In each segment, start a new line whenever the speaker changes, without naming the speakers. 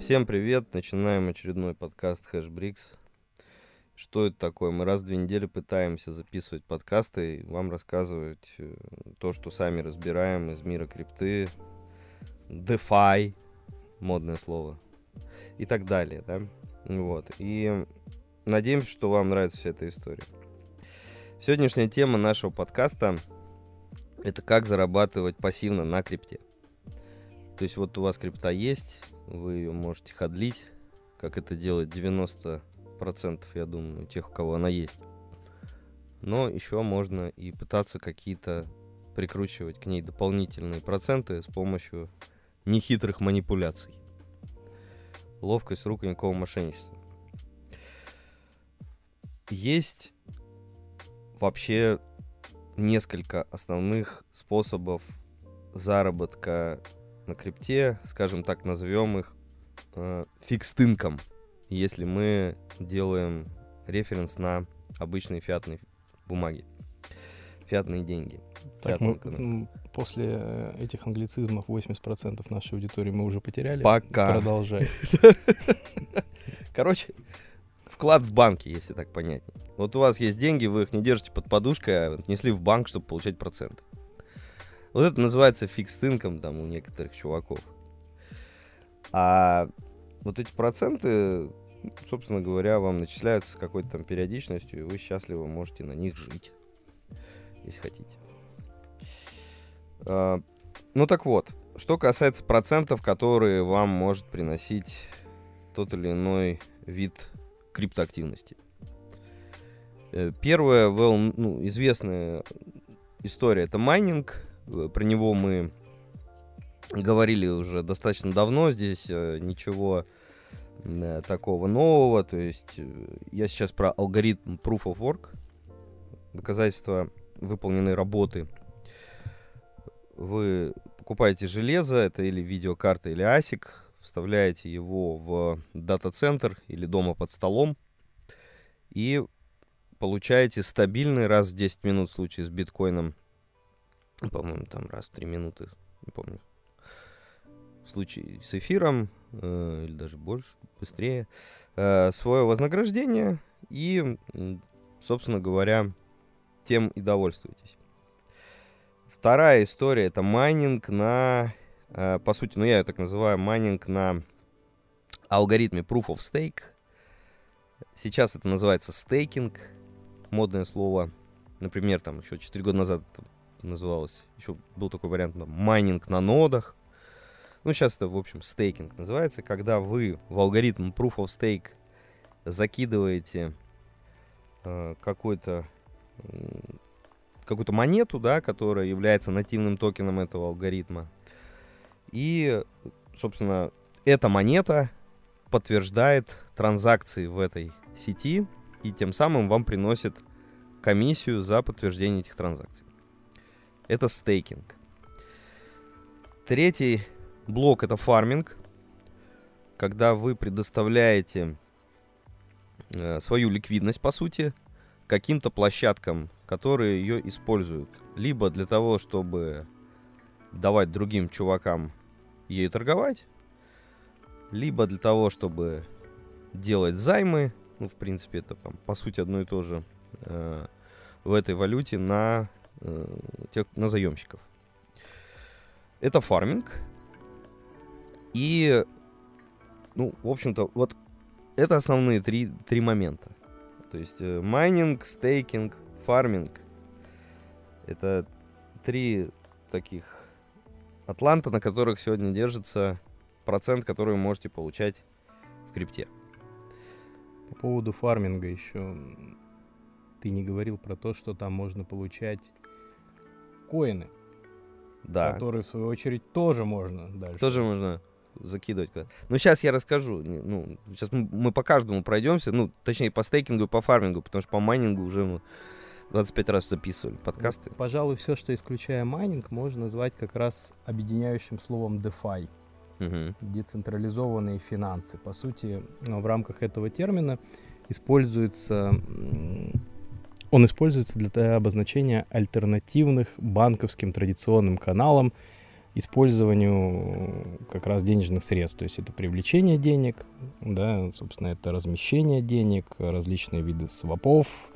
Всем привет! Начинаем очередной подкаст Hashbricks. Что это такое? Мы раз в две недели пытаемся записывать подкасты и вам рассказывать э, то, что сами разбираем из мира крипты, DeFi, модное слово, и так далее, да? Вот. И надеемся, что вам нравится вся эта история. Сегодняшняя тема нашего подкаста – это как зарабатывать пассивно на крипте. То есть вот у вас крипта есть, вы ее можете ходлить, как это делает 90% я думаю, тех, у кого она есть. Но еще можно и пытаться какие-то прикручивать к ней дополнительные проценты с помощью нехитрых манипуляций. Ловкость рук и никакого мошенничества. Есть вообще несколько основных способов заработка на крипте, скажем так, назовем их э, фикстынком, если мы делаем референс на обычные фиатные бумаги, фиатные деньги.
Так, мы,
экономику.
после э, этих англицизмов 80% нашей аудитории мы уже потеряли.
Пока.
Продолжай.
Короче, вклад в банке, если так понятнее. Вот у вас есть деньги, вы их не держите под подушкой, а отнесли в банк, чтобы получать проценты. Вот это называется фикс инком там у некоторых чуваков. А вот эти проценты, собственно говоря, вам начисляются с какой-то там периодичностью, и вы счастливо можете на них жить, если хотите. А, Ну так вот, что касается процентов, которые вам может приносить тот или иной вид криптоактивности. Э, Первая well, ну, известная история это майнинг. Э, Про него мы говорили уже достаточно давно. Здесь э, ничего э, такого нового. То есть я сейчас про алгоритм Proof of Work. Доказательство выполненной работы. Вы покупаете железо, это или видеокарта, или ASIC, вставляете его в дата-центр или дома под столом и получаете стабильный раз в 10 минут в случае с биткоином. По-моему, там раз в 3 минуты, не помню. В случае с эфиром, э, или даже больше, быстрее, э, свое вознаграждение и, собственно говоря, тем и довольствуйтесь. Вторая история это майнинг на, э, по сути, ну я ее так называю, майнинг на алгоритме Proof of Stake. Сейчас это называется стейкинг, модное слово. Например, там еще 4 года назад называлось, еще был такой вариант, там, майнинг на нодах. Ну, сейчас это, в общем, стейкинг называется, когда вы в алгоритм Proof of Stake закидываете э, какой-то какую-то монету, да, которая является нативным токеном этого алгоритма. И, собственно, эта монета подтверждает транзакции в этой сети и тем самым вам приносит комиссию за подтверждение этих транзакций. Это стейкинг. Третий блок это фарминг, когда вы предоставляете э, свою ликвидность, по сути, каким-то площадкам, которые ее используют. Либо для того, чтобы давать другим чувакам ей торговать, либо для того, чтобы делать займы, ну, в принципе, это там, по сути одно и то же э, в этой валюте на, тех, на заемщиков. Это фарминг. И, ну, в общем-то, вот это основные три, три момента. То есть э, майнинг, стейкинг, фарминг. Это три таких атланта, на которых сегодня держится процент, который вы можете получать в крипте.
По поводу фарминга еще ты не говорил про то, что там можно получать коины,
Да.
которые в свою очередь тоже можно дальше.
Тоже можно закидывать Ну, сейчас я расскажу. Ну, сейчас мы, по каждому пройдемся. Ну, точнее, по стейкингу и по фармингу, потому что по майнингу уже мы 25 раз записывали подкасты.
Пожалуй, все, что исключая майнинг, можно назвать как раз объединяющим словом DeFi.
Мгм.
децентрализованные финансы. По сути, ну, в рамках этого термина используется, он используется для обозначения альтернативных банковским традиционным каналам использованию как раз денежных средств. То есть это привлечение денег, да, собственно, это размещение денег, различные виды свопов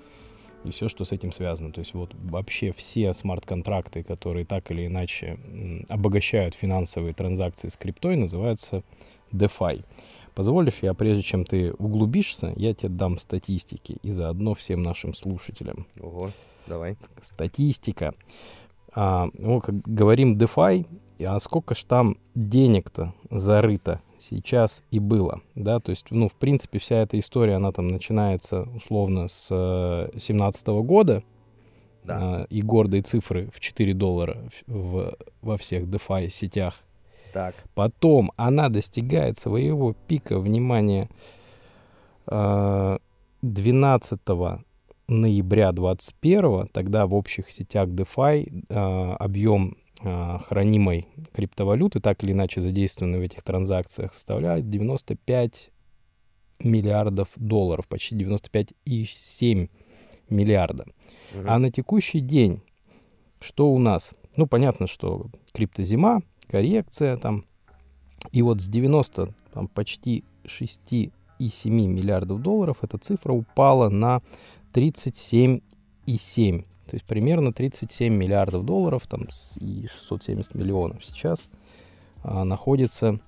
и все, что с этим связано. То есть вот вообще все смарт-контракты, которые так или иначе обогащают финансовые транзакции с криптой, называются DeFi. Позволишь, я прежде чем ты углубишься, я тебе дам статистики и заодно всем нашим слушателям.
Ого, давай.
Статистика. А, ну, как говорим DeFi, а сколько ж там денег-то зарыто сейчас и было, да, то есть, ну, в принципе, вся эта история, она там начинается условно с 17 года,
Да.
а, и гордые цифры в 4 доллара в, во всех DeFi сетях.
Так.
Потом она достигает своего пика внимания а, 12 ноября 21 тогда в общих сетях DeFi а, объем а, хранимой криптовалюты, так или иначе задействованной в этих транзакциях, составляет 95 миллиардов долларов, почти 95,7 миллиарда.
Мгм.
А на текущий день что у нас? Ну, понятно, что криптозима, коррекция там. И вот с 90 там, почти 6,7 миллиардов долларов эта цифра упала на 37,7. То есть примерно 37 миллиардов долларов там, и 670 миллионов сейчас а, находится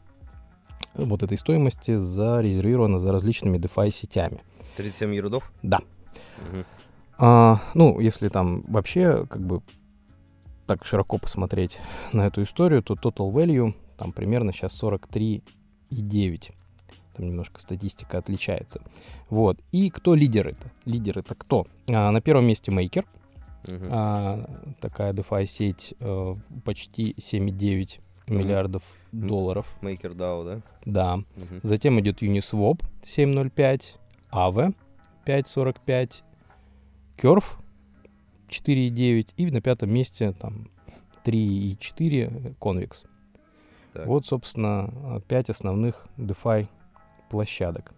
вот этой стоимости зарезервировано за различными DeFi сетями.
37 ярдов?
Да.
Мгм.
А, ну, если там вообще как бы так широко посмотреть на эту историю, то total value там примерно сейчас 43,9. Там немножко статистика отличается. Вот. И кто лидер это? Лидер это кто? А, на первом месте Maker.
Мгм.
А, такая DeFi сеть э, почти 7,9
Мгм.
миллиардов долларов.
MakerDAO, да?
Да.
Мгм.
Затем идет Uniswap 7.05, Aave 5.45, Curve 4.9 и на пятом месте там 3.4 Convex.
Так.
Вот, собственно, пять основных DeFi площадок,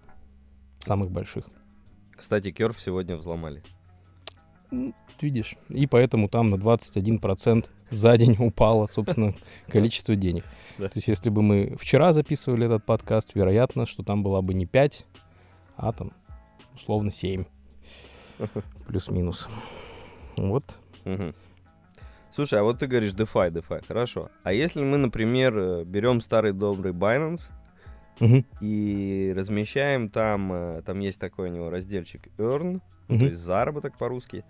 самых больших.
Кстати, Керв сегодня взломали.
Видишь? И поэтому там на 21% за день упало, собственно, количество денег. То есть если бы мы вчера записывали этот подкаст, вероятно, что там была бы не 5, а там условно 7. Плюс-минус. Вот.
Мгм. Слушай, а вот ты говоришь DeFi, DeFi, хорошо. А если мы, например, э, берем старый добрый Binance
Мгм.
и размещаем там, э, там есть такой у него разделчик Earn,
Мгм.
то есть заработок по-русски,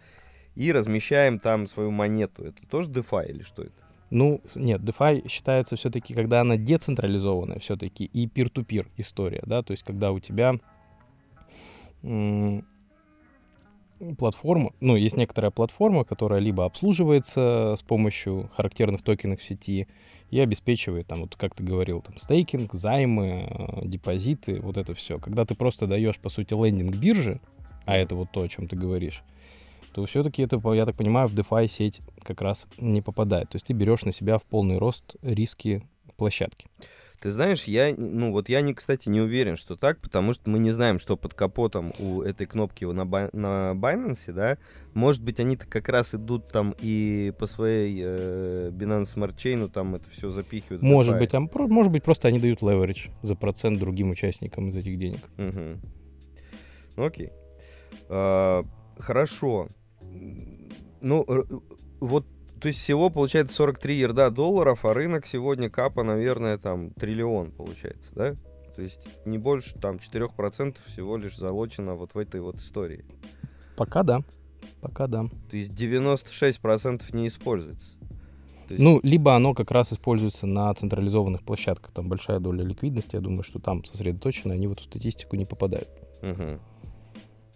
и размещаем там свою монету, это тоже DeFi или что это?
Ну, нет, DeFi считается все-таки, когда она децентрализованная все-таки и peer-to-peer история, да, то есть когда у тебя платформа, ну, есть некоторая платформа, которая либо обслуживается с помощью характерных токенов в сети и обеспечивает, там, вот как ты говорил, там, стейкинг, займы, э, депозиты, вот это все. Когда ты просто даешь, по сути, лендинг биржи, а это вот то, о чем ты говоришь, то все-таки это, я так понимаю, в DeFi сеть как раз не попадает. То есть ты берешь на себя в полный рост риски площадки.
Ты знаешь, я, ну вот я, не, кстати, не уверен, что так, потому что мы не знаем, что под капотом у этой кнопки на, на Binance, да. Может быть, они-то как раз идут там и по своей э, Binance Smart Chain там это все запихивают.
Может
DeFi.
быть, там, может быть, просто они дают leverage за процент другим участникам из этих денег.
Мгм. Ну, окей. А, хорошо. Ну, вот, то есть всего получается 43 ярда долларов, а рынок сегодня капа, наверное, там триллион получается, да? То есть не больше, там, 4% всего лишь залочено вот в этой вот истории.
Пока да. Пока да.
То есть 96% не используется. То есть-
Ну, либо оно как раз используется на централизованных площадках. Там большая доля ликвидности, я думаю, что там сосредоточено, они в эту статистику не попадают.
Мгм.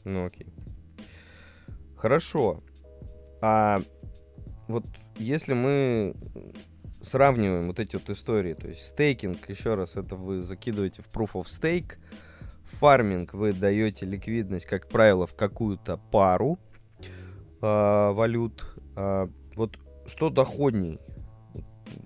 Ну окей. Хорошо. А вот если мы сравниваем вот эти вот истории, то есть стейкинг, еще раз, это вы закидываете в proof of stake, фарминг вы даете ликвидность, как правило, в какую-то пару а, валют. А, вот что доходней?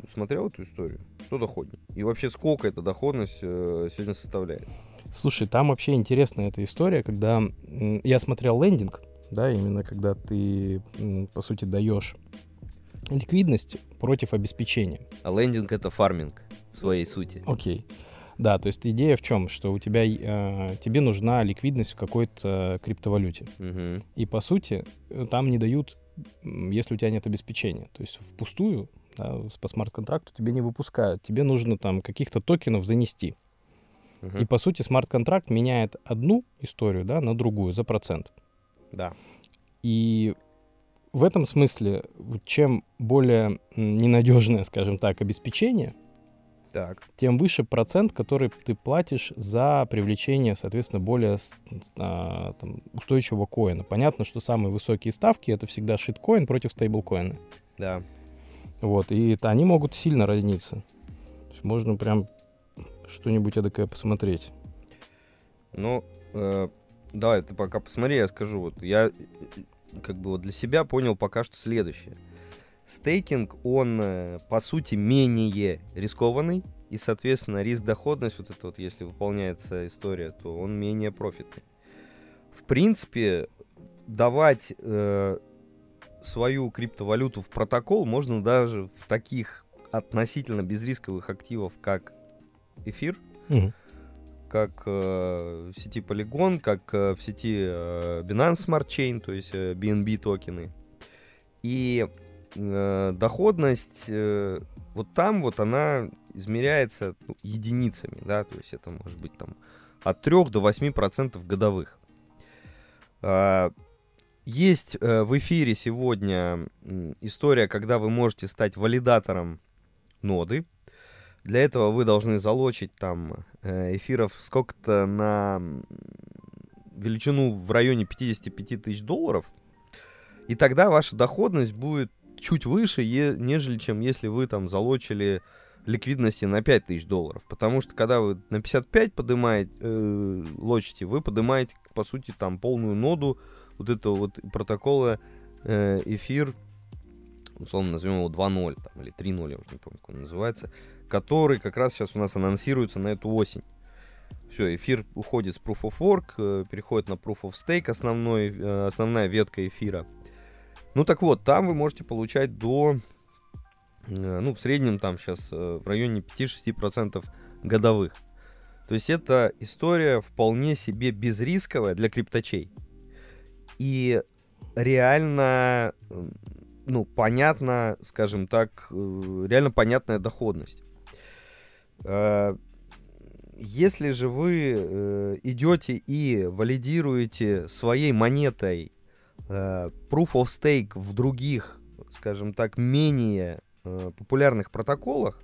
Смотрел эту историю? Что доходней? И вообще сколько эта доходность э, сегодня составляет?
Слушай, там вообще интересная эта история, когда я смотрел лендинг, да, именно когда ты, по сути, даешь ликвидность против обеспечения.
А лендинг это фарминг в своей сути.
Окей. Да, то есть идея в чем? Что у тебя, э, тебе нужна ликвидность в какой-то криптовалюте.
Мгм.
И по сути там не дают, если у тебя нет обеспечения. То есть впустую да, по смарт-контракту тебе не выпускают. Тебе нужно там каких-то токенов занести.
Мгм.
И по сути смарт-контракт меняет одну историю да, на другую за процент.
Да.
И в этом смысле, чем более ненадежное, скажем так, обеспечение,
Так.
тем выше процент, который ты платишь за привлечение, соответственно, более а, там, устойчивого коина. Понятно, что самые высокие ставки это всегда шиткоин против стейблкоина.
Да.
Вот, и это, они могут сильно разниться. То есть можно прям что-нибудь эдакое посмотреть.
Ну, э, давай, ты пока посмотри, я скажу. Вот я как бы вот для себя понял пока что следующее. Стейкинг, он э, по сути менее рискованный, и, соответственно, риск-доходность, вот это вот, если выполняется история, то он менее профитный. В принципе, давать э, свою криптовалюту в протокол можно даже в таких относительно безрисковых активов, как эфир,
Мгм.
Как э, в сети Polygon, как э, в сети э, Binance Smart Chain, то есть BNB токены. И доходность вот там вот она измеряется ну, единицами, да, то есть это может быть там от 3 до 8 процентов годовых. А, Есть в эфире сегодня история, когда вы можете стать валидатором ноды. Для этого вы должны залочить там э, эфиров сколько-то на величину в районе 55 тысяч долларов. И тогда ваша доходность будет чуть выше, нежели чем если вы там залочили ликвидности на 5 тысяч долларов. Потому что когда вы на 55 поднимаете, э, лочите, вы поднимаете, по сути, там полную ноду вот этого вот протокола э, эфир, условно назовем его 2.0 там, или 3.0, я уже не помню, как он называется, который как раз сейчас у нас анонсируется на эту осень. Все, эфир уходит с Proof of Work, э, переходит на Proof of Stake, основной, э, основная ветка эфира. Ну так вот, там вы можете получать до, э, ну в среднем там сейчас в районе 5-6% годовых. То есть это история вполне себе безрисковая для крипточей. И реально, ну, понятно, скажем так, э, реально понятная доходность. Э, Если же вы э, идете и валидируете своей монетой Proof of Stake в других, скажем так, менее популярных протоколах,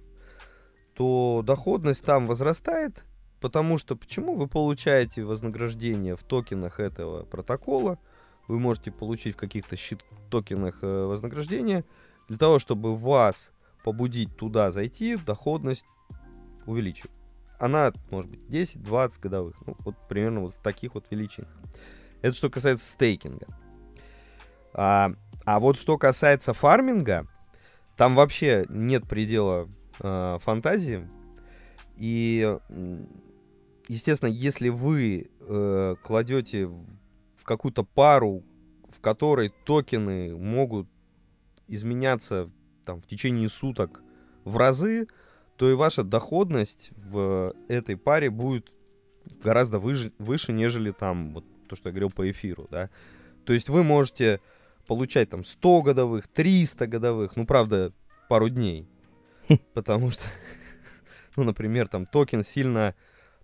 то доходность там возрастает, потому что почему вы получаете вознаграждение в токенах этого протокола, вы можете получить в каких-то щит токенах э, вознаграждение, для того, чтобы вас побудить туда зайти, доходность увеличивать. Она может быть 10-20 годовых, ну вот примерно вот в таких вот величинах. Это что касается стейкинга. А, а вот что касается фарминга, там вообще нет предела э, фантазии. И, естественно, если вы э, кладете в, какую-то пару, в которой токены могут изменяться там, в течение суток в разы, то и ваша доходность в этой паре будет гораздо выше, выше нежели там вот то, что я говорил по эфиру, да. То есть вы можете получать там 100 годовых, 300 годовых, ну, правда, пару дней. Потому что, ну, например, там токен сильно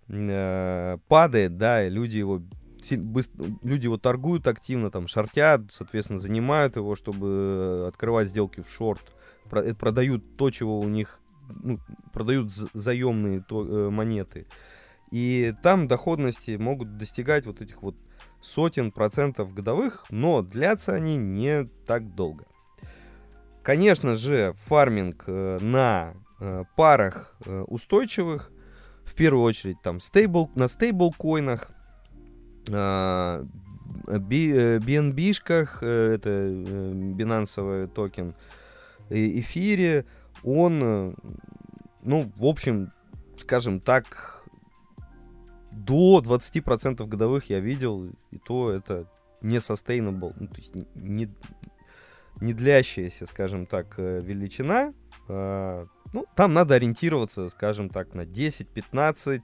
э, падает, да, и люди его люди его торгуют активно, там, шортят, соответственно, занимают его, чтобы открывать сделки в шорт, Про- э, продают то, чего у них, ну, продают заемные то- э, монеты. И там доходности могут достигать вот этих вот сотен процентов годовых, но длятся они не так долго. Конечно же, фарминг э, на э, парах э, устойчивых, в первую очередь там стейбл, на стейблкоинах, э, э, BNB-шках, э, это э, бинансовый токен, эфире, он, э, ну, в общем, скажем так, до 20% годовых я видел, и то это не sustainable, ну, то есть не, не длящаяся, скажем так, э, величина, э, ну, там надо ориентироваться, скажем так, на 10-15 э,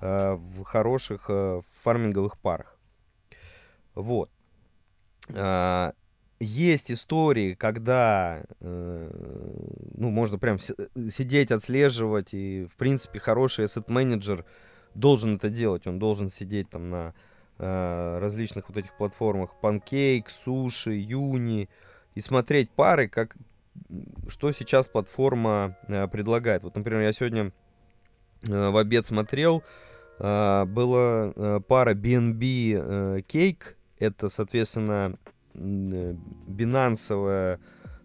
в хороших э, фарминговых парах. Вот. А, есть истории, когда э, ну, можно прям сидеть, отслеживать, и, в принципе, хороший asset-менеджер должен это делать. Он должен сидеть там на э, различных вот этих платформах Pancake, Sushi, Uni, и смотреть пары, как, что сейчас платформа э, предлагает. Вот, например, я сегодня э, в обед смотрел, э, была э, пара BNB э, Cake, это, соответственно, э, бинансовая,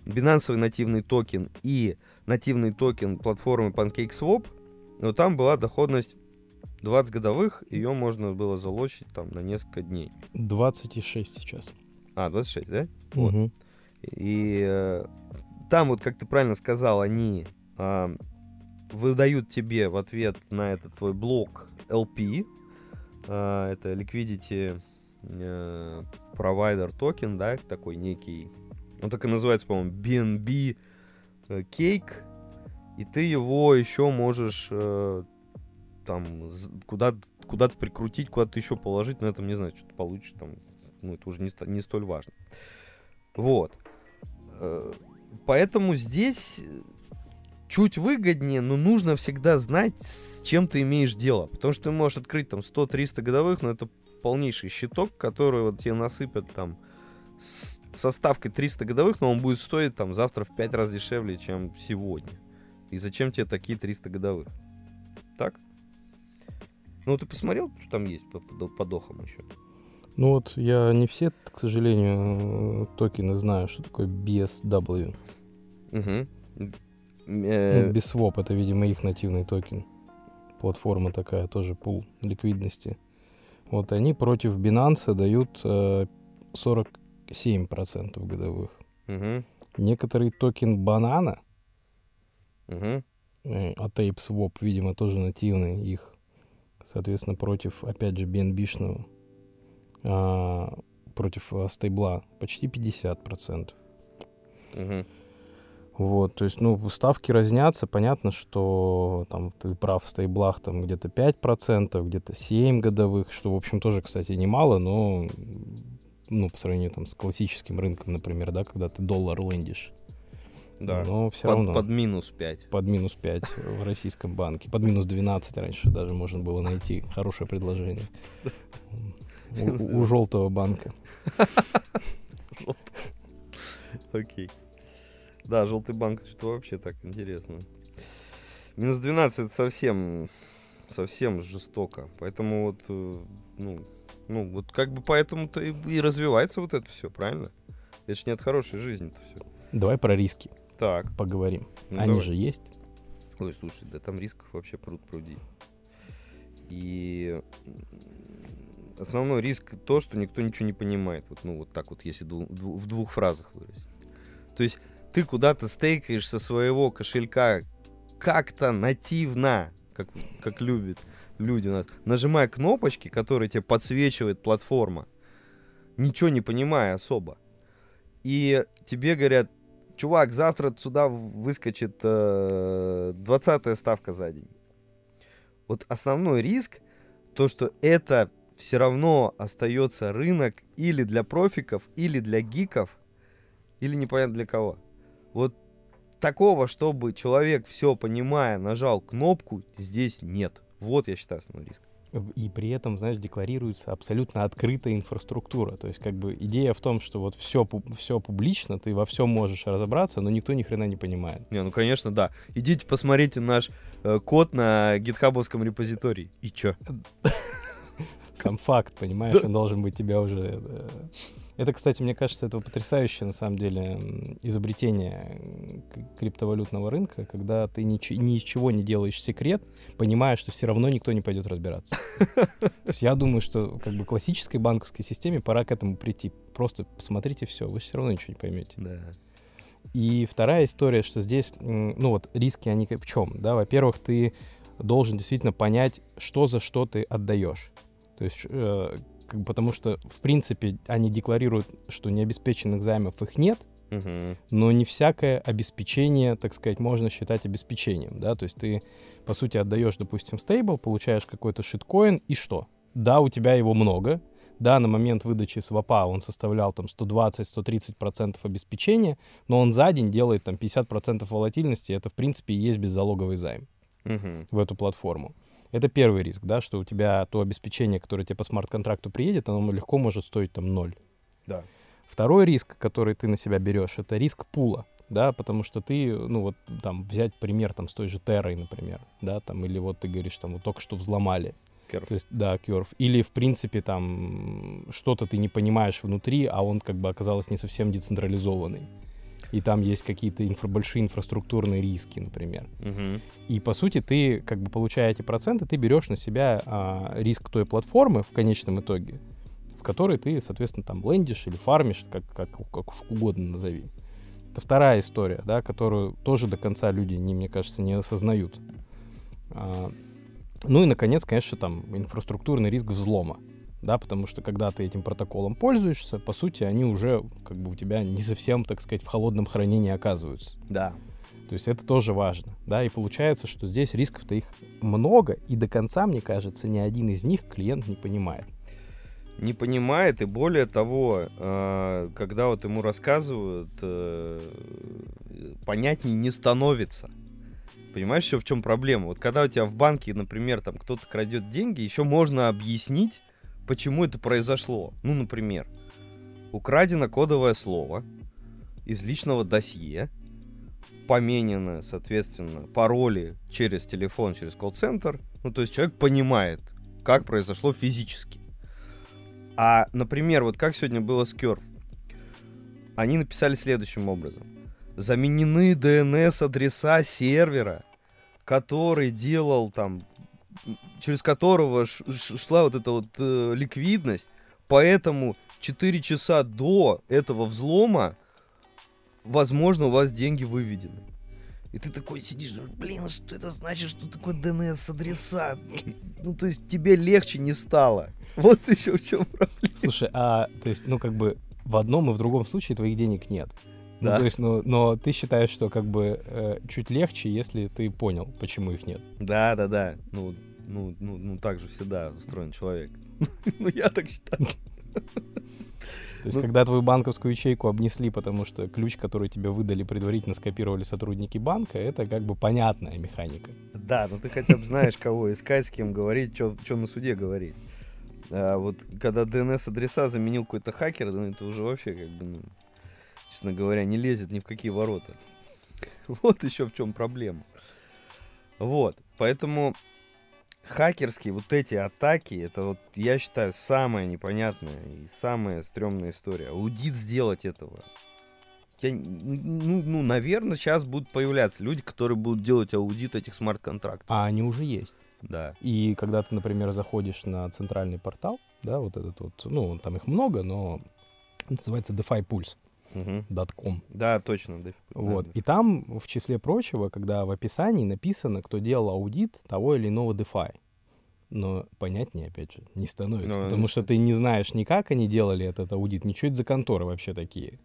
бинансовый нативный токен и нативный токен платформы PancakeSwap, но там была доходность 20 годовых, ее можно было залочить там на несколько дней.
26 сейчас.
А, 26, да?
Вот. Угу.
И э, там вот, как ты правильно сказал, они э, выдают тебе в ответ на этот твой блок LP, э, это Liquidity э, Provider токен, да, такой некий, он так и называется, по-моему, BNB э, Cake, и ты его еще можешь э, там куда-то куда прикрутить, куда-то еще положить, но этом не знаю, что ты получишь там, ну это уже не, не столь важно. Вот. Поэтому здесь чуть выгоднее, но нужно всегда знать, с чем ты имеешь дело. Потому что ты можешь открыть там 100-300 годовых, но это полнейший щиток, который вот тебе насыпят там с, со ставкой 300 годовых, но он будет стоить там завтра в 5 раз дешевле, чем сегодня. И зачем тебе такие 300 годовых? Так? Ну, ты посмотрел, что там есть по, по, по дохам еще?
Ну вот я не все, к сожалению, токены знаю, что такое BSW.
Угу.
Ну, BSWAP это, видимо, их нативный токен. Платформа такая, тоже пул ликвидности. Вот они против Binance дают э, 47% годовых.
Угу.
Некоторый токен банана,
угу.
э, а TapeSwap, видимо, тоже нативный их. Соответственно, против, опять же, BNB-шного а, против а, стейбла почти 50%.
Угу.
Вот, то есть, ну, ставки разнятся, понятно, что там ты прав, в стейблах там где-то 5%, где-то 7 годовых, что, в общем, тоже, кстати, немало, но, ну, по сравнению там с классическим рынком, например, да, когда ты доллар лендишь.
Да,
но все
под,
равно.
Под минус 5.
Под минус 5 в российском банке. Под минус 12 раньше даже можно было найти хорошее предложение. У, у желтого банка.
Окей. Да, желтый банк, что вообще так интересно. Минус 12 это совсем, совсем жестоко. Поэтому вот, э, ну, ну, вот как бы поэтому-то и, и развивается вот это все, правильно? Это же не от хорошей жизни-то все.
Давай про риски.
Так.
Поговорим. Ну, Они давай. же есть.
Ой, слушай, да там рисков вообще пруд пруди. И основной риск то, что никто ничего не понимает. Вот, ну, вот так вот, если дву, дву, в двух фразах выразить. То есть ты куда-то стейкаешь со своего кошелька как-то нативно, как, как любят люди нас, нажимая кнопочки, которые тебе подсвечивает платформа, ничего не понимая особо. И тебе говорят, чувак, завтра сюда выскочит э, 20 ставка за день. Вот основной риск, то, что это все равно остается рынок или для профиков, или для гиков, или непонятно для кого. Вот такого, чтобы человек, все понимая, нажал кнопку, здесь нет. Вот я считаю основной риск.
И при этом, знаешь, декларируется абсолютно открытая инфраструктура. То есть, как бы идея в том, что вот все, все публично, ты во всем можешь разобраться, но никто ни хрена не понимает.
Не, ну конечно, да. Идите посмотрите наш э, код на гитхабовском репозитории. И чё?
Сам факт, понимаешь, он должен быть тебя уже э, это, кстати, мне кажется, это потрясающее, на самом деле, изобретение криптовалютного рынка, когда ты ни, ни из чего не делаешь секрет, понимая, что все равно никто не пойдет разбираться. То есть я думаю, что как бы классической банковской системе пора к этому прийти. Просто посмотрите все, вы все равно ничего не поймете.
Да.
И вторая история, что здесь, ну вот, риски, они в чем? Да, во-первых, ты должен действительно понять, что за что ты отдаешь. То есть э, потому что, в принципе, они декларируют, что необеспеченных займов их нет,
Мгм.
но не всякое обеспечение, так сказать, можно считать обеспечением, да, то есть ты, по сути, отдаешь, допустим, стейбл, получаешь какой-то шиткоин, и что? Да, у тебя его много, да, на момент выдачи свопа он составлял там 120-130% обеспечения, но он за день делает там 50% волатильности, это, в принципе, и есть беззалоговый займ
Мгм.
в эту платформу. Это первый риск, да, что у тебя то обеспечение, которое тебе по смарт-контракту приедет, оно легко может стоить там ноль.
Да.
Второй риск, который ты на себя берешь, это риск пула, да, потому что ты, ну вот там взять пример там с той же Террой, например, да, там, или вот ты говоришь, там вот только что взломали,
Керф.
то есть, да, Curve, или в принципе там что-то ты не понимаешь внутри, а он как бы оказалось не совсем децентрализованный. И там есть какие-то инфра- большие инфраструктурные риски, например.
Мгм.
И по сути ты, как бы получая эти проценты, ты берешь на себя а, риск той платформы в конечном итоге, в которой ты, соответственно, там лендишь или фармишь, как, как, как уж угодно назови. Это вторая история, да, которую тоже до конца люди, не, мне кажется, не осознают. А, ну и, наконец, конечно, там инфраструктурный риск взлома. Да, потому что когда ты этим протоколом пользуешься, по сути, они уже как бы у тебя не совсем, так сказать, в холодном хранении оказываются.
Да.
То есть это тоже важно, да, и получается, что здесь рисков-то их много, и до конца, мне кажется, ни один из них клиент не понимает.
не понимает, и более того, э, когда вот ему рассказывают, э, понятнее не становится. Понимаешь, еще в чем проблема? Вот когда у тебя в банке, например, там кто-то крадет деньги, еще можно объяснить, почему это произошло. Ну, например, украдено кодовое слово из личного досье, поменены, соответственно, пароли через телефон, через колл-центр. Ну, то есть человек понимает, как произошло физически. А, например, вот как сегодня было с Curve, они написали следующим образом. Заменены DNS-адреса сервера, который делал там, через которого шла вот эта вот э, ликвидность, поэтому 4 часа до этого взлома, возможно, у вас деньги выведены. И ты такой сидишь, блин, а что это значит, что такое DNS-адреса? Ну, то есть тебе легче не стало. Вот еще в чем проблема.
Слушай, а то есть, ну как бы в одном и в другом случае твоих денег нет. Ну,
Да.
то есть, ну, но ты считаешь, что как бы э, чуть легче, если ты понял, почему их нет.
Да, да, да. Ну, ну, ну, ну так же всегда устроен человек. Ну, я так считаю.
То есть,
Ну-
когда твою банковскую ячейку обнесли, потому что ключ, который тебе выдали, предварительно скопировали сотрудники банка, это как бы понятная механика.
Да, ну ты хотя бы знаешь, кого искать, с кем говорить, что на суде говорить. А вот когда DNS-адреса заменил какой-то хакер, ну это уже вообще как бы, ну, честно говоря, не лезет ни в какие ворота. Вот еще в чем проблема. Вот, поэтому хакерские вот эти атаки, это вот, я считаю, самая непонятная и самая стрёмная история. Аудит сделать этого. Я, ну, ну, наверное, сейчас будут появляться люди, которые будут делать аудит этих смарт-контрактов.
А они уже есть.
Да.
И когда ты, например, заходишь на центральный портал, да, вот этот вот, ну, там их много, но называется defypulse.com.
Мгм. Да, точно.
Вот.
да.
И там, в числе прочего, когда в описании написано, кто делал аудит того или иного DeFi. Но понятнее, опять же, не становится.
Ну,
потому что ты не знаешь ни как они делали этот аудит, ничего это за конторы вообще такие.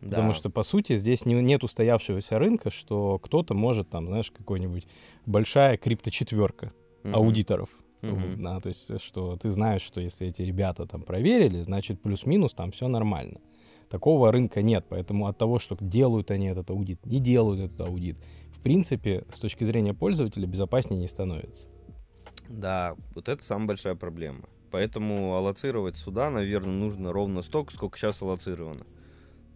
Да.
Потому что, по сути, здесь не, нет устоявшегося рынка, что кто-то может, там, знаешь, какой-нибудь большая крипточетверка
Мгм.
аудиторов. Вот, да, то есть, что ты знаешь, что если эти ребята там проверили, значит, плюс-минус там все нормально. Такого рынка нет, поэтому от того, что делают они этот аудит, не делают этот аудит, в принципе, с точки зрения пользователя безопаснее не становится.
Да, вот это самая большая проблема. Поэтому аллоцировать сюда, наверное, нужно ровно столько, сколько сейчас аллоцировано.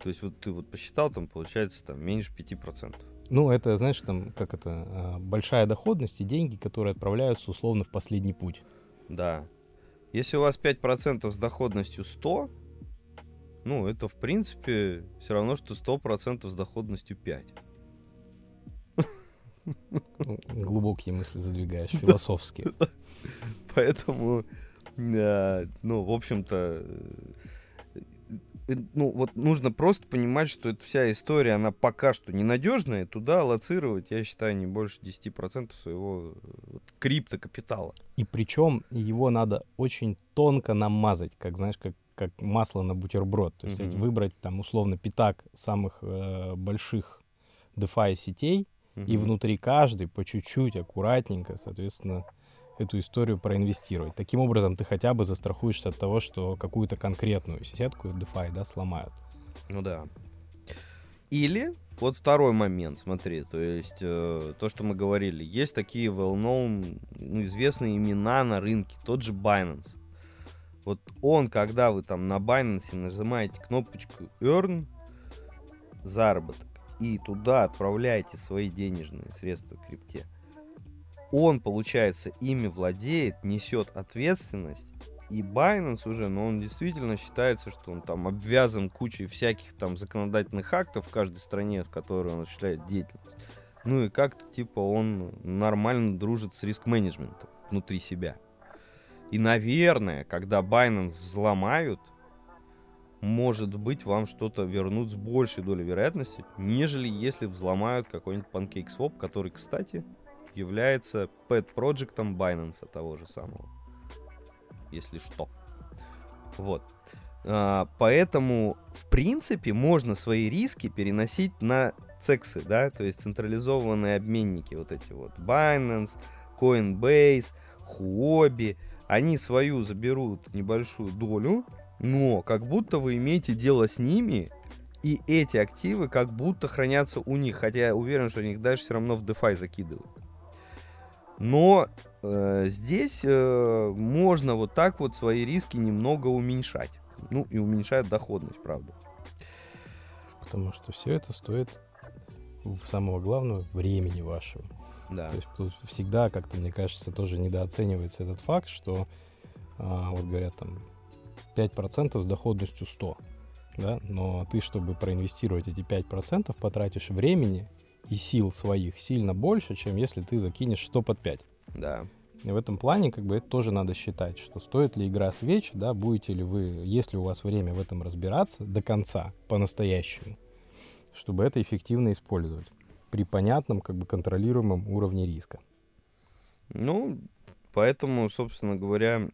То есть вот ты вот посчитал, там получается там меньше 5%.
Ну, это, знаешь, там, как это, а, большая доходность и деньги, которые отправляются условно в последний путь.
Да. Если у вас 5% с доходностью 100, ну, это, в принципе, все равно, что 100% с доходностью 5.
Ну, глубокие мысли задвигаешь, философские.
Поэтому, э, ну, в общем-то, э, ну, вот нужно просто понимать, что эта вся история, она пока что ненадежная, туда аллоцировать, я считаю, не больше 10% своего э, вот, криптокапитала.
И причем его надо очень тонко намазать, как, знаешь, как, как масло на бутерброд. То есть
Мгм.
выбрать там условно пятак самых э, больших DeFi сетей, и
Мгм.
внутри каждой по чуть-чуть, аккуратненько, соответственно, эту историю проинвестировать. Таким образом, ты хотя бы застрахуешься от того, что какую-то конкретную сетку DeFi, да, сломают.
Ну да. Или, вот второй момент, смотри, то есть э, то, что мы говорили, есть такие well-known, ну, известные имена на рынке, тот же Binance. Вот он, когда вы там на Binance нажимаете кнопочку Earn, заработок, и туда отправляете свои денежные средства в крипте, он, получается, ими владеет, несет ответственность, и Binance уже, но он действительно считается, что он там обвязан кучей всяких там законодательных актов в каждой стране, в которой он осуществляет деятельность. Ну и как-то типа он нормально дружит с риск-менеджментом внутри себя. И, наверное, когда Binance взломают, может быть, вам что-то вернут с большей долей вероятности, нежели если взломают какой-нибудь PancakeSwap, который, кстати, является pet проектом Binance того же самого. Если что. Вот. А, поэтому, в принципе, можно свои риски переносить на цексы, да, то есть централизованные обменники, вот эти вот Binance, Coinbase, Huobi, они свою заберут небольшую долю, но как будто вы имеете дело с ними, и эти активы как будто хранятся у них, хотя я уверен, что они их дальше все равно в DeFi закидывают. Но э, здесь э, можно вот так вот свои риски немного уменьшать. Ну и уменьшает доходность, правда.
Потому что все это стоит в самого главного времени вашего.
Да.
То есть тут всегда, как-то, мне кажется, тоже недооценивается этот факт, что, а, вот говорят, там, 5% с доходностью 100, да, но ты, чтобы проинвестировать эти 5%, потратишь времени и сил своих сильно больше, чем если ты закинешь 100 под 5.
Да.
И в этом плане, как бы, это тоже надо считать, что стоит ли игра свеч, да, будете ли вы, есть ли у вас время в этом разбираться до конца, по-настоящему, чтобы это эффективно использовать при понятном, как бы, контролируемом уровне риска.
Ну, поэтому, собственно говоря,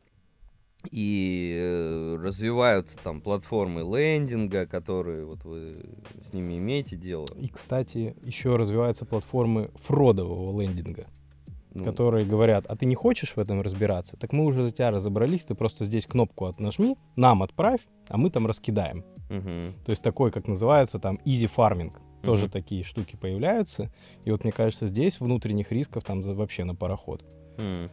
и э, развиваются там платформы лендинга, которые вот вы с ними имеете дело.
И, кстати, еще развиваются платформы фродового лендинга,
Ну,
которые говорят, а ты не хочешь в этом разбираться? Так мы уже за тебя разобрались, ты просто здесь кнопку отнажми, нам отправь, а мы там раскидаем.
мгм.
То есть такой, как называется, там easy farming. Тоже
Мгм.
такие штуки появляются. И вот мне кажется, здесь внутренних рисков там за- вообще на пароход.
М.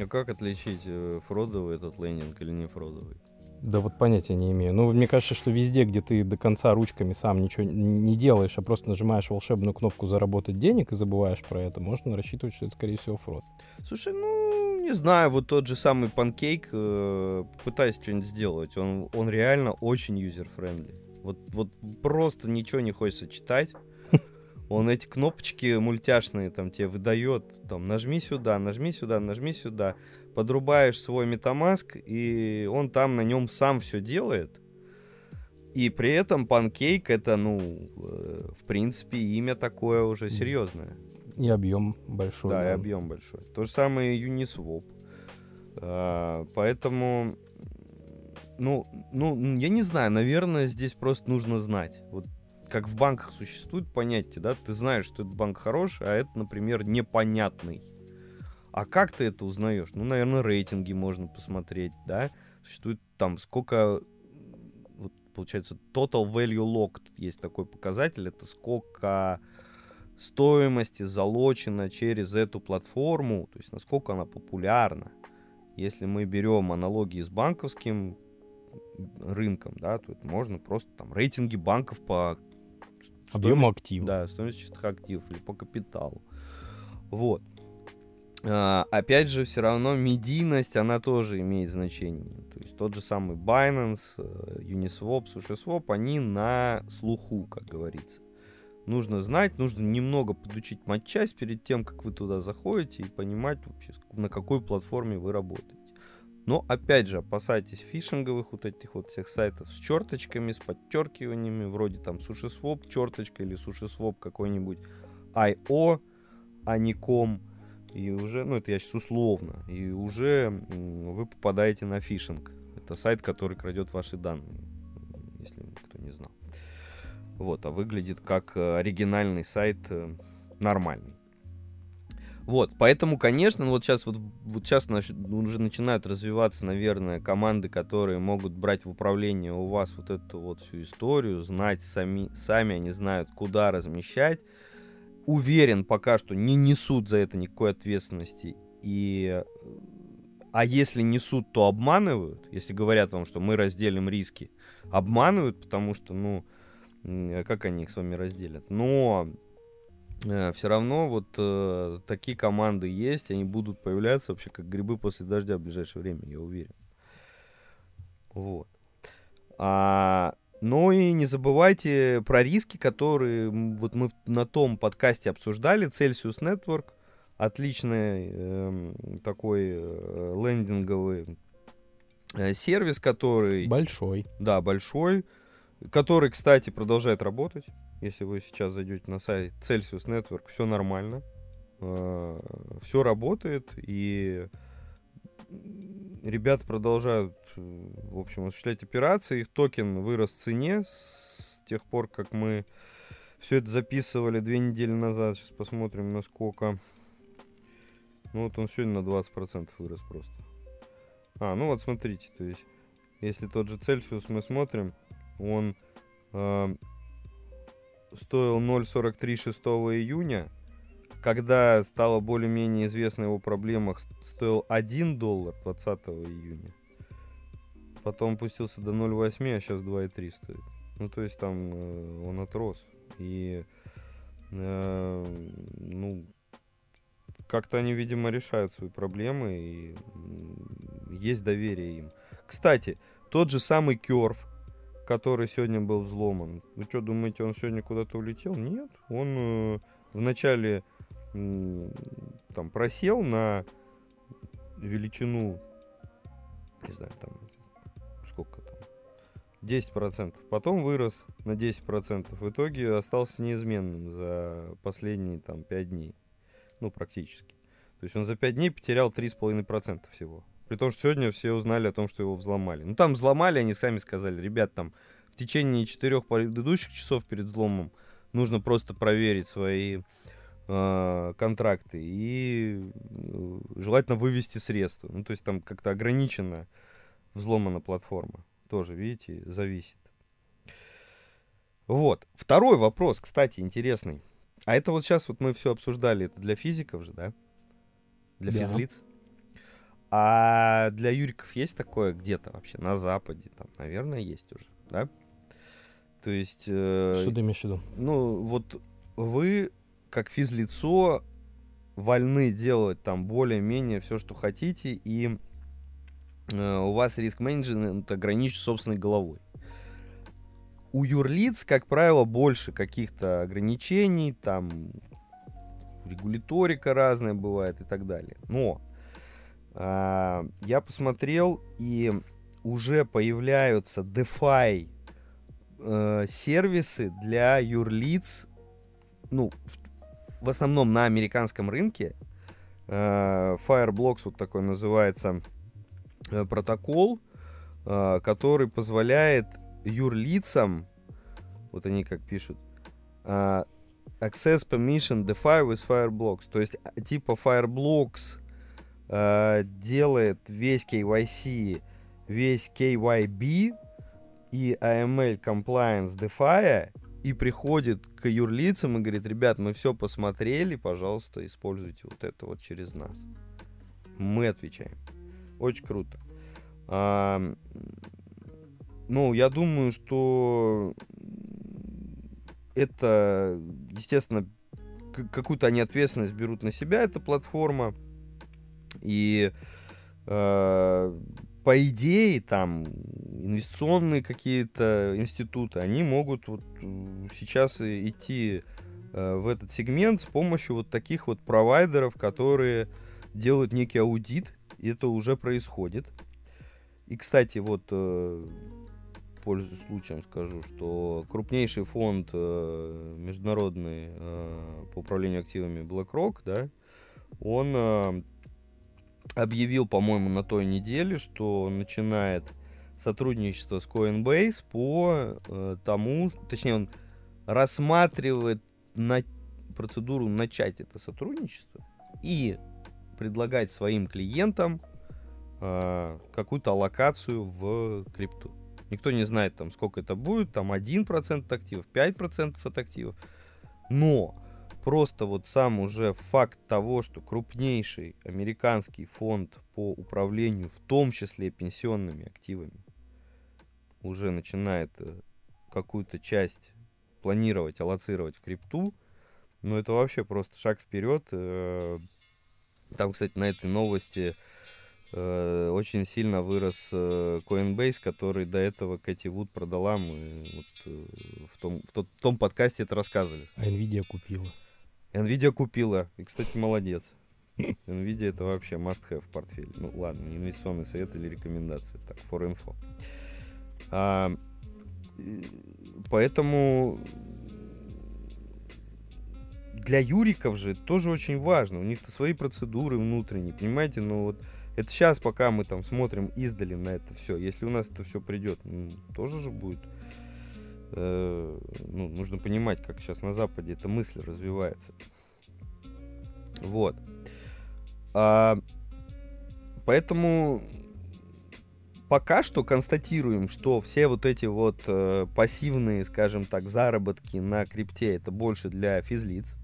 А как отличить э, фродовый этот лендинг или не фродовый?
Да вот понятия не имею. Ну, мне кажется, что везде, где ты до конца ручками сам ничего не делаешь, а просто нажимаешь волшебную кнопку «Заработать денег» и забываешь про это, можно рассчитывать, что это, скорее всего, фрод.
Слушай, ну, не знаю, вот тот же самый Pancake, э, пытаясь что-нибудь сделать, он, он реально очень user-friendly. Вот, вот просто ничего не хочется читать. Он эти кнопочки мультяшные там тебе выдает, там, нажми сюда, нажми сюда, нажми сюда. Подрубаешь свой MetaMask, и он там на нем сам все делает. И при этом Pancake это, ну, э, в принципе, имя такое уже серьезное.
И объем большой.
Да, и объем большой. То же самое и Uniswap. А, поэтому, ну, ну, я не знаю, наверное, здесь просто нужно знать. Вот как в банках существует понятие, да, ты знаешь, что этот банк хороший, а это, например, непонятный. А как ты это узнаешь? Ну, наверное, рейтинги можно посмотреть, да. Существует там сколько, вот получается, total value locked есть такой показатель, это сколько стоимости залочено через эту платформу, то есть насколько она популярна. Если мы берем аналогии с банковским рынком, да, это можно просто там рейтинги банков по
Объему активов.
Да, стоимость чистых активов или по капиталу. Вот. А, опять же, все равно медийность, она тоже имеет значение. То есть тот же самый Binance, э, Uniswap, SushiSwap, они на слуху, как говорится. Нужно знать, нужно немного подучить матчасть перед тем, как вы туда заходите и понимать вообще, на какой платформе вы работаете. Но, опять же, опасайтесь фишинговых вот этих вот всех сайтов с черточками, с подчеркиваниями, вроде там SushiSwap, черточка или SushiSwap какой-нибудь IO, а не com. И уже, ну это я сейчас условно, и уже вы попадаете на фишинг. Это сайт, который крадет ваши данные, если кто не знал. Вот, а выглядит как э, оригинальный сайт э, нормальный. Вот, поэтому, конечно, вот сейчас вот, вот сейчас уже начинают развиваться, наверное, команды, которые могут брать в управление у вас вот эту вот всю историю, знать сами, сами они знают, куда размещать. Уверен, пока что не несут за это никакой ответственности. И а если несут, то обманывают. Если говорят вам, что мы разделим риски, обманывают, потому что, ну, как они их с вами разделят. Но все равно вот э, такие команды есть, они будут появляться вообще как грибы после дождя в ближайшее время, я уверен. Вот. А, но и не забывайте про риски, которые вот мы на том подкасте обсуждали. Celsius Network, отличный э, такой э, лендинговый э, сервис, который...
Большой.
Да, большой который, кстати, продолжает работать. Если вы сейчас зайдете на сайт Celsius Network, все нормально. А, все работает, и ребята продолжают, в общем, осуществлять операции. Их токен вырос в цене с тех пор, как мы все это записывали две недели назад. Сейчас посмотрим, насколько. Ну вот он сегодня на 20% вырос просто. А, ну вот смотрите, то есть, если тот же Celsius мы смотрим, он э, стоил 0.43 6 июня. Когда стало более-менее известно его проблемах, стоил 1 доллар 20 июня. Потом опустился до 0.8, а сейчас 2.3 стоит. Ну, то есть там э, он отрос. И, э, ну, как-то они, видимо, решают свои проблемы, и есть доверие им. Кстати, тот же самый Керв, который сегодня был взломан. Вы что, думаете, он сегодня куда-то улетел? Нет. Он э, вначале э, там просел на величину, не знаю, там, сколько там, 10%. Потом вырос на 10%. В итоге остался неизменным за последние там 5 дней. Ну, практически. То есть он за 5 дней потерял 3,5% всего. При том, что сегодня все узнали о том, что его взломали. Ну, там взломали, они сами сказали, ребят, там в течение четырех предыдущих часов перед взломом нужно просто проверить свои э, контракты и э, желательно вывести средства. Ну, то есть там как-то ограничена взломана платформа. Тоже, видите, зависит. Вот. Второй вопрос, кстати, интересный. А это вот сейчас вот мы все обсуждали, это для физиков же, да? Для да. физлиц. А для юриков есть такое где-то вообще на Западе? Там, наверное, есть уже, да? То есть... Э,
Что ты имеешь в виду?
Ну, вот вы, как физлицо, вольны делать там более-менее все, что хотите, и э, у вас риск-менеджмент ограничен собственной головой. У юрлиц, как правило, больше каких-то ограничений, там регуляторика разная бывает и так далее. Но я посмотрел, и уже появляются DeFi э, сервисы для юрлиц, ну, в, в основном на американском рынке. Э, Fireblocks вот такой называется э, протокол, который позволяет юрлицам, вот они как пишут, access permission DeFi with Fireblocks. То есть типа Fireblocks э, делает весь KYC, весь KYB и AML compliance DeFi и приходит к юрлицам и говорит, ребят, мы все посмотрели, пожалуйста, используйте вот это вот через нас. Мы отвечаем. Очень круто. А, ну, я думаю, что это, естественно, какую-то они ответственность берут на себя, эта платформа. И э, по идее там инвестиционные какие-то институты, они могут вот э, сейчас идти э, в этот сегмент с помощью вот таких вот провайдеров, которые делают некий аудит, и это уже происходит. И, кстати, вот, э, пользуясь случаем, скажу, что крупнейший фонд э, международный э, по управлению активами BlackRock, да, он э, объявил, по-моему, на той неделе, что начинает сотрудничество с Coinbase по э, тому, точнее, он рассматривает на процедуру начать это сотрудничество и предлагать своим клиентам э, какую-то аллокацию в крипту. Никто не знает, там, сколько это будет, там 1% от активов, 5% от активов. Но просто вот сам уже факт того, что крупнейший американский фонд по управлению, в том числе пенсионными активами, уже начинает э, какую-то часть планировать, аллоцировать в крипту, ну это вообще просто шаг вперед. Э, там, кстати, на этой новости э, очень сильно вырос Coinbase, который до этого Кэти Вуд продала. Мы вот в, том, в, тот, в том подкасте это рассказывали.
А Nvidia купила.
Nvidia купила. И, кстати, молодец. Nvidia это вообще must have в портфеле. Ну ладно, инвестиционный совет или рекомендация. Так, for info. А, поэтому для юриков же тоже очень важно. У них-то свои процедуры внутренние, понимаете? Но вот это сейчас, пока мы там смотрим издали на это все. Если у нас это все придет, ну, тоже же будет. Э, ну, нужно понимать, как сейчас на Западе эта мысль развивается. Вот. А, поэтому пока что констатируем, что все вот эти вот э, пассивные, скажем так, заработки на крипте это больше для физлиц.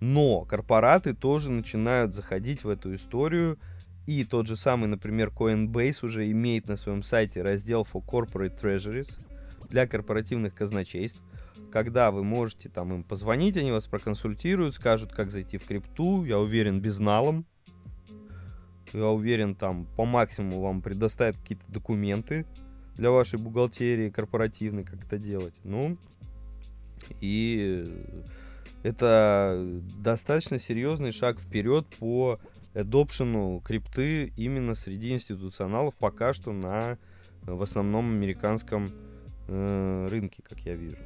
Но корпораты тоже начинают заходить в эту историю. И тот же самый, например, Coinbase уже имеет на своем сайте раздел for Corporate Treasuries для корпоративных казначейств, когда вы можете там им позвонить, они вас проконсультируют, скажут, как зайти в крипту, я уверен, безналом, я уверен, там по максимуму вам предоставят какие-то документы для вашей бухгалтерии корпоративной, как это делать. Ну, и это достаточно серьезный шаг вперед по адопшену крипты именно среди институционалов пока что на в основном американском э, рынке, как я вижу.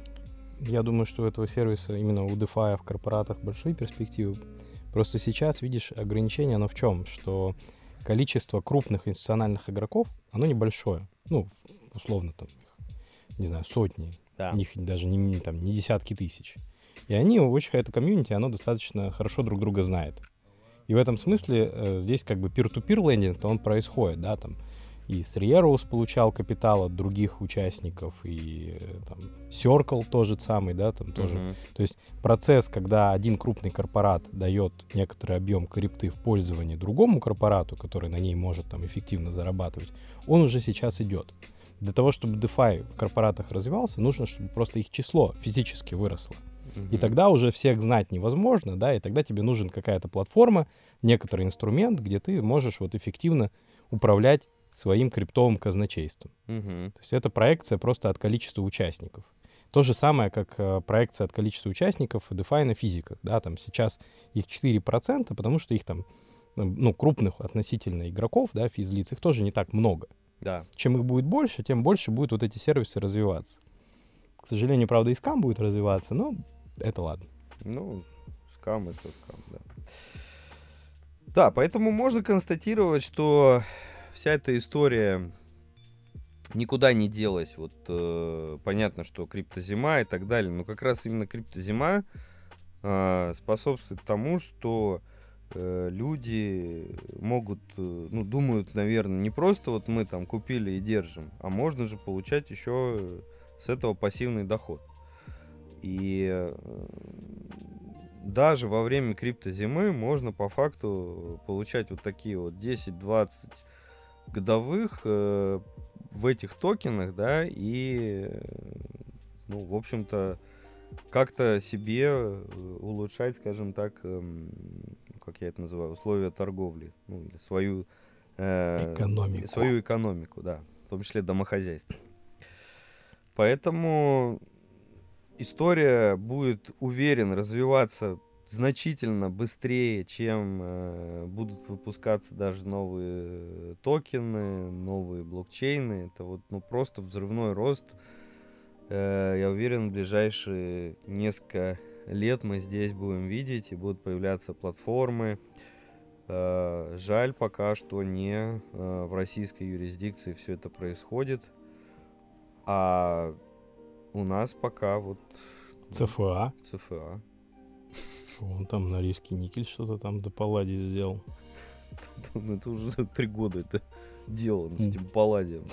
Я думаю, что у этого сервиса именно у DeFi в корпоратах большие перспективы. Просто сейчас, видишь, ограничение, оно в чем? Что количество крупных институциональных игроков, оно небольшое. Ну, условно, там, не знаю, сотни. Да. Них даже не, там, не десятки тысяч. И они, очень это комьюнити, оно достаточно хорошо друг друга знает. И в этом смысле э, здесь как бы peer-to-peer лендинг, то он происходит, да, там и Сриерус получал капитал от других участников, и э, там Circle тоже самый, да, там тоже. Uh-huh. То есть процесс, когда один крупный корпорат дает некоторый объем крипты в пользование другому корпорату, который на ней может там эффективно зарабатывать, он уже сейчас идет. Для того, чтобы DeFi в корпоратах развивался, нужно, чтобы просто их число физически выросло. И тогда уже всех знать невозможно, да, и тогда тебе нужен какая-то платформа, некоторый инструмент, где ты можешь вот эффективно управлять своим криптовым казначейством. Угу. То есть это проекция просто от количества участников. То же самое, как э, проекция от количества участников в DeFi на физиках. Да, там сейчас их 4%, потому что их там, ну, крупных относительно игроков, да, физлиц, их тоже не так много.
Да.
Чем их будет больше, тем больше будут вот эти сервисы развиваться. К сожалению, правда, и скам будет развиваться, но это ладно.
Ну, скам это скам, да. Да, поэтому можно констатировать, что вся эта история никуда не делась. Вот э, понятно, что криптозима и так далее, но как раз именно криптозима э, способствует тому, что э, люди могут, э, ну, думают, наверное, не просто вот мы там купили и держим, а можно же получать еще с этого пассивный доход. И э, даже во время криптозимы можно по факту получать вот такие вот 10-20 годовых э, в этих токенах, да, и, ну, в общем-то, как-то себе э, улучшать, скажем так, э, как я это называю, условия торговли, ну, или свою
э, экономику.
свою экономику, да, в том числе домохозяйство. Поэтому история будет, уверен, развиваться значительно быстрее, чем э, будут выпускаться даже новые токены, новые блокчейны. Это вот ну, просто взрывной рост. Э, я уверен, в ближайшие несколько лет мы здесь будем видеть и будут появляться платформы. Э, жаль пока что не э, в российской юрисдикции все это происходит. А у нас пока вот...
ЦФА.
ЦФА.
Он там на риски никель что-то там до паллади сделал.
Ну, это уже три года это делано с этим палладием.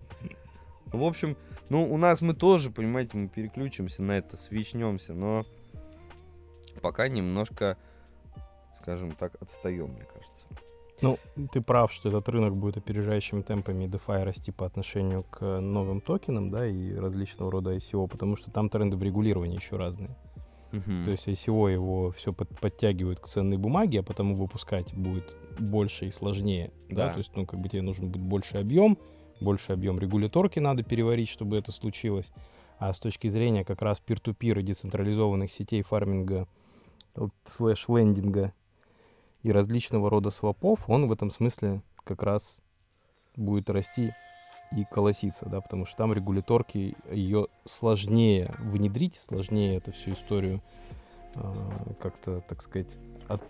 В общем, ну, у нас мы тоже, понимаете, мы переключимся на это, свечнемся, но пока немножко, скажем так, отстаем, мне кажется.
Ну, ты прав, что этот рынок будет опережающими темпами DeFi расти по отношению к новым токенам, да, и различного рода ICO, потому что там тренды в регулировании еще разные.
Мгм.
То есть ICO его все подтягивают к ценной бумаге, а потому выпускать будет больше и сложнее. Да.
Да.
То есть, ну, как бы тебе нужен будет больше объем, больше объем регуляторки надо переварить, чтобы это случилось. А с точки зрения как раз пир-ту-пир и децентрализованных сетей фарминга, слэш-лендинга и различного рода свопов, он в этом смысле как раз будет расти и колоситься, да, потому что там регуляторки, ее сложнее внедрить, сложнее эту всю историю а, как-то, так сказать, от-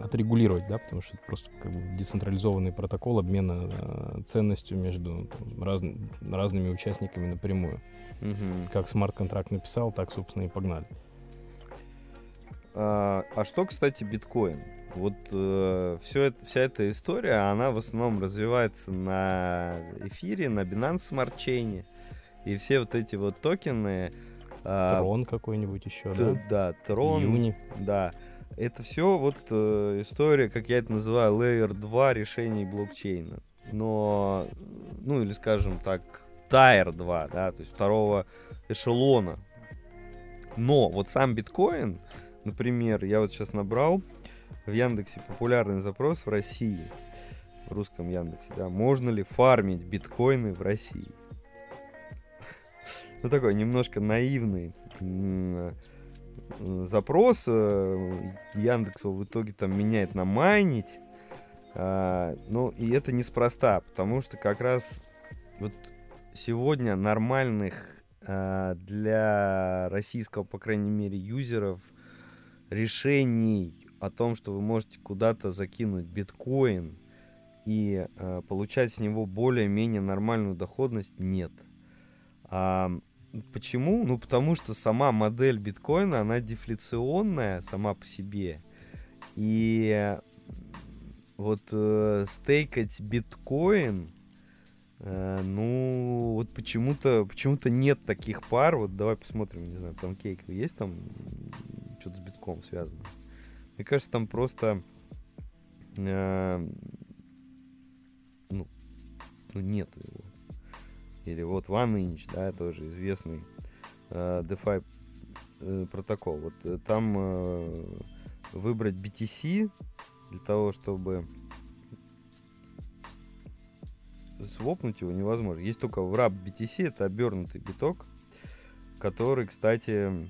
отрегулировать, да, потому что это просто как бы децентрализованный протокол обмена а, ценностью между там, раз- разными участниками напрямую.
Мгм.
Как смарт-контракт написал, так, собственно, и погнали.
А, а что, кстати, биткоин? Вот все это, вся эта история, она в основном развивается на эфире, на Binance Smart Chain. И все вот эти вот токены... а,
Трон какой-нибудь еще,
т-
да?
да, Трон,
Юни.
да. Это все вот э, история, как я это называю, Layer 2 решений блокчейна. Но, ну или скажем так, Tier 2, да, то есть второго эшелона. Но вот сам биткоин, например, я вот сейчас набрал в Яндексе популярный запрос в России, в русском Яндексе, да, можно ли фармить биткоины в России? Ну, такой немножко наивный запрос. э, Яндекс в итоге там меняет на майнить. А, Ну, и это неспроста, потому что как раз вот сегодня нормальных а, для российского, по крайней мере, юзеров решений о том, что вы можете куда-то закинуть биткоин и а, получать с него более-менее нормальную доходность, нет. А, почему? Ну, потому что сама модель биткоина, она дефляционная сама по себе. И э, вот э, стейкать биткоин, э, ну, вот почему-то почему-то нет таких пар. Вот давай посмотрим, не знаю, там кейк есть там что-то с битком связано. Мне кажется, там просто э, ну, ну нету его. Или вот OneInch, да, тоже известный э, DeFi э, протокол. Вот э, там э, выбрать BTC для того, чтобы свопнуть его невозможно. Есть только wrap BTC, это обернутый биток, который, кстати...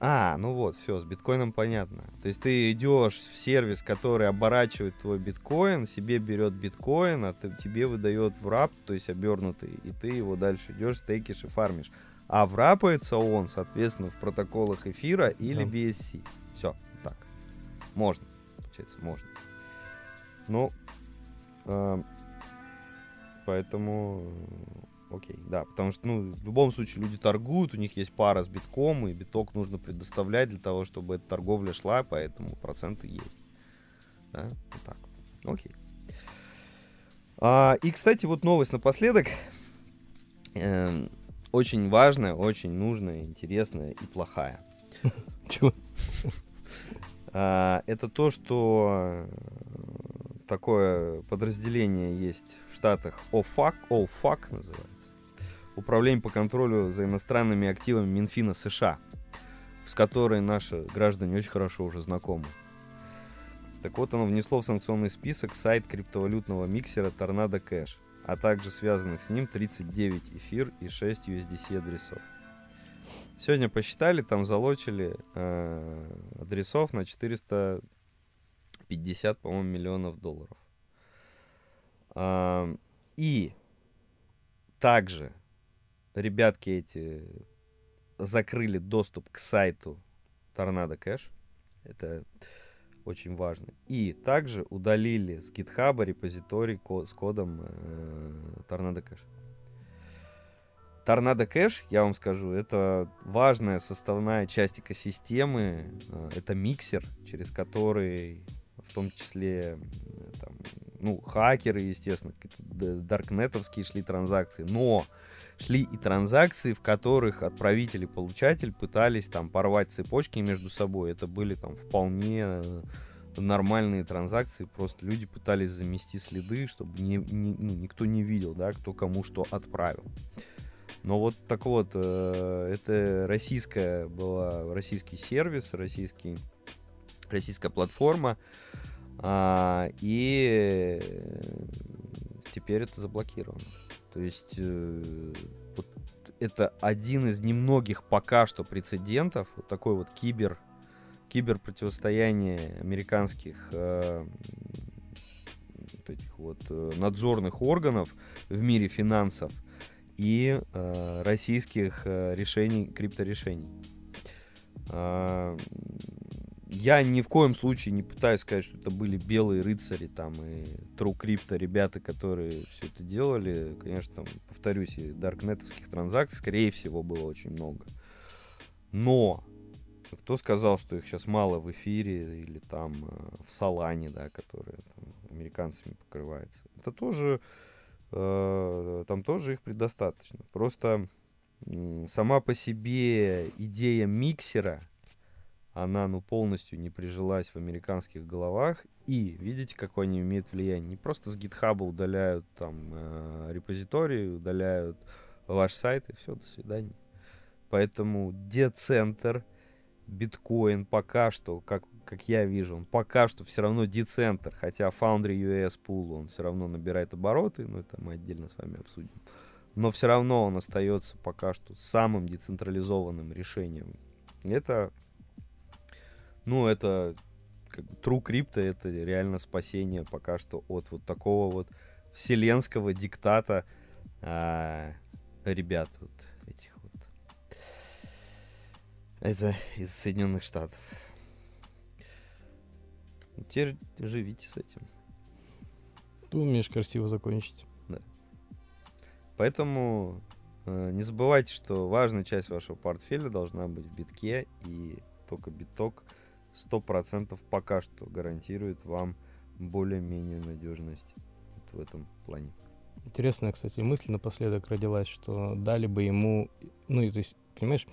А, ну вот, все, с биткоином понятно. То есть ты идешь в сервис, который оборачивает твой биткоин, себе берет биткоин, а ты- тебе выдает wrap, то есть обернутый, и ты его дальше идешь, стейкишь и фармишь. А врапается он, соответственно, в протоколах эфира или
Да.
BSC. Все, так. Можно, получается, можно. Ну, э, поэтому, окей, да, потому что, ну, в любом случае люди торгуют, у них есть пара с битком, и биток нужно предоставлять для того, чтобы эта торговля шла, поэтому проценты есть. Да, вот так. Окей. А, и, кстати, вот новость напоследок. Эм, очень важная, очень нужная, интересная и плохая.
Чего?
А, это то, что э, такое подразделение есть в Штатах OFAC, OFAC называется. Управление по контролю за иностранными активами Минфина США, с которой наши граждане очень хорошо уже знакомы. Так вот, оно внесло в санкционный список сайт криптовалютного миксера Tornado Cash, а также связанных с ним 39 эфир и 6 USDC адресов. Сегодня посчитали, там залочили э, адресов на 400 50, по-моему, миллионов долларов. А, и также ребятки эти закрыли доступ к сайту Торнадо Кэш. Это очень важно. И также удалили с GitHub репозиторий с кодом э, Tornado Cache. Tornado Cache, я вам скажу, это важная составная часть экосистемы. Э, это миксер, через который в том числе э, там, ну, хакеры, естественно, даркнетовские шли транзакции, но шли и транзакции, в которых отправитель и получатель пытались там порвать цепочки между собой. Это были там вполне э, нормальные транзакции, просто люди пытались замести следы, чтобы не, не, ну, никто не видел, да, кто кому что отправил. Но вот так вот, э, это российская была, российский сервис, российский, российская платформа, а, и теперь это заблокировано. То есть э, вот это один из немногих пока что прецедентов, вот такой вот кибер, киберпротивостояние американских э, вот этих вот э, надзорных органов в мире финансов и э, российских э, решений, крипторешений. Э, я ни в коем случае не пытаюсь сказать, что это были белые рыцари там и True Crypto ребята, которые все это делали. Конечно, там, повторюсь, и даркнетовских транзакций, скорее всего, было очень много. Но кто сказал, что их сейчас мало в эфире или там э, в Салане, да, которая там, американцами покрывается. Это тоже, э, там тоже их предостаточно. Просто сама по себе идея миксера, она ну, полностью не прижилась в американских головах. И видите, какое они имеют влияние. Не просто с гитхаба удаляют там э, репозитории, удаляют ваш сайт и все, до свидания. Поэтому децентр, биткоин пока что, как, как я вижу, он пока что все равно децентр, хотя Foundry US Pool, он все равно набирает обороты, но это мы отдельно с вами обсудим. Но все равно он остается пока что самым децентрализованным решением. Это ну, это как, True Crypto это реально спасение пока что от вот такого вот вселенского диктата а, ребят вот этих вот из, из Соединенных Штатов. Ну, теперь живите с этим.
Ты умеешь красиво закончить.
Да. Поэтому э, не забывайте, что важная часть вашего портфеля должна быть в битке и только биток. Э, 100% пока что гарантирует вам более-менее надежность вот в этом плане.
Интересная, кстати, мысль напоследок родилась, что дали бы ему, ну, то есть, понимаешь,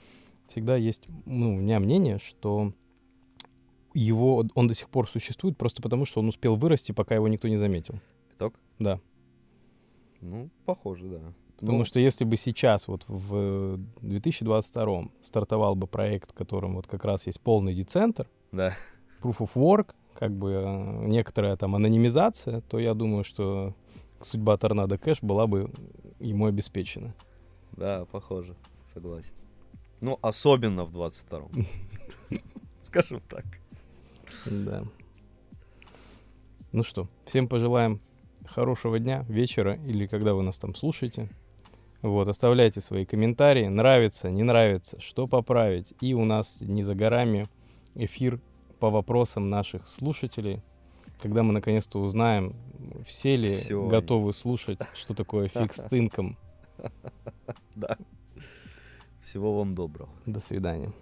всегда есть, ну, у меня мнение, что его, он до сих пор существует просто потому, что он успел вырасти, пока его никто не заметил.
Пяток?
Да.
Ну, похоже, да.
Потому
ну,
что если бы сейчас, вот в 2022 стартовал бы проект, которым вот как раз есть полный децентр,
да.
proof of work, как бы э, некоторая там анонимизация, то я думаю, что судьба Торнадо Кэш была бы ему обеспечена.
Да, похоже. Согласен. Ну, особенно в 22-м. Скажем так.
Да. Ну что, всем пожелаем хорошего дня, вечера или когда вы нас там слушаете. Вот, оставляйте свои комментарии, нравится, не нравится, что поправить. И у нас не за горами эфир по вопросам наших слушателей, когда мы наконец-то узнаем, все ли
Всё.
готовы слушать, что такое фикс инком.
Да. Всего вам доброго.
До свидания.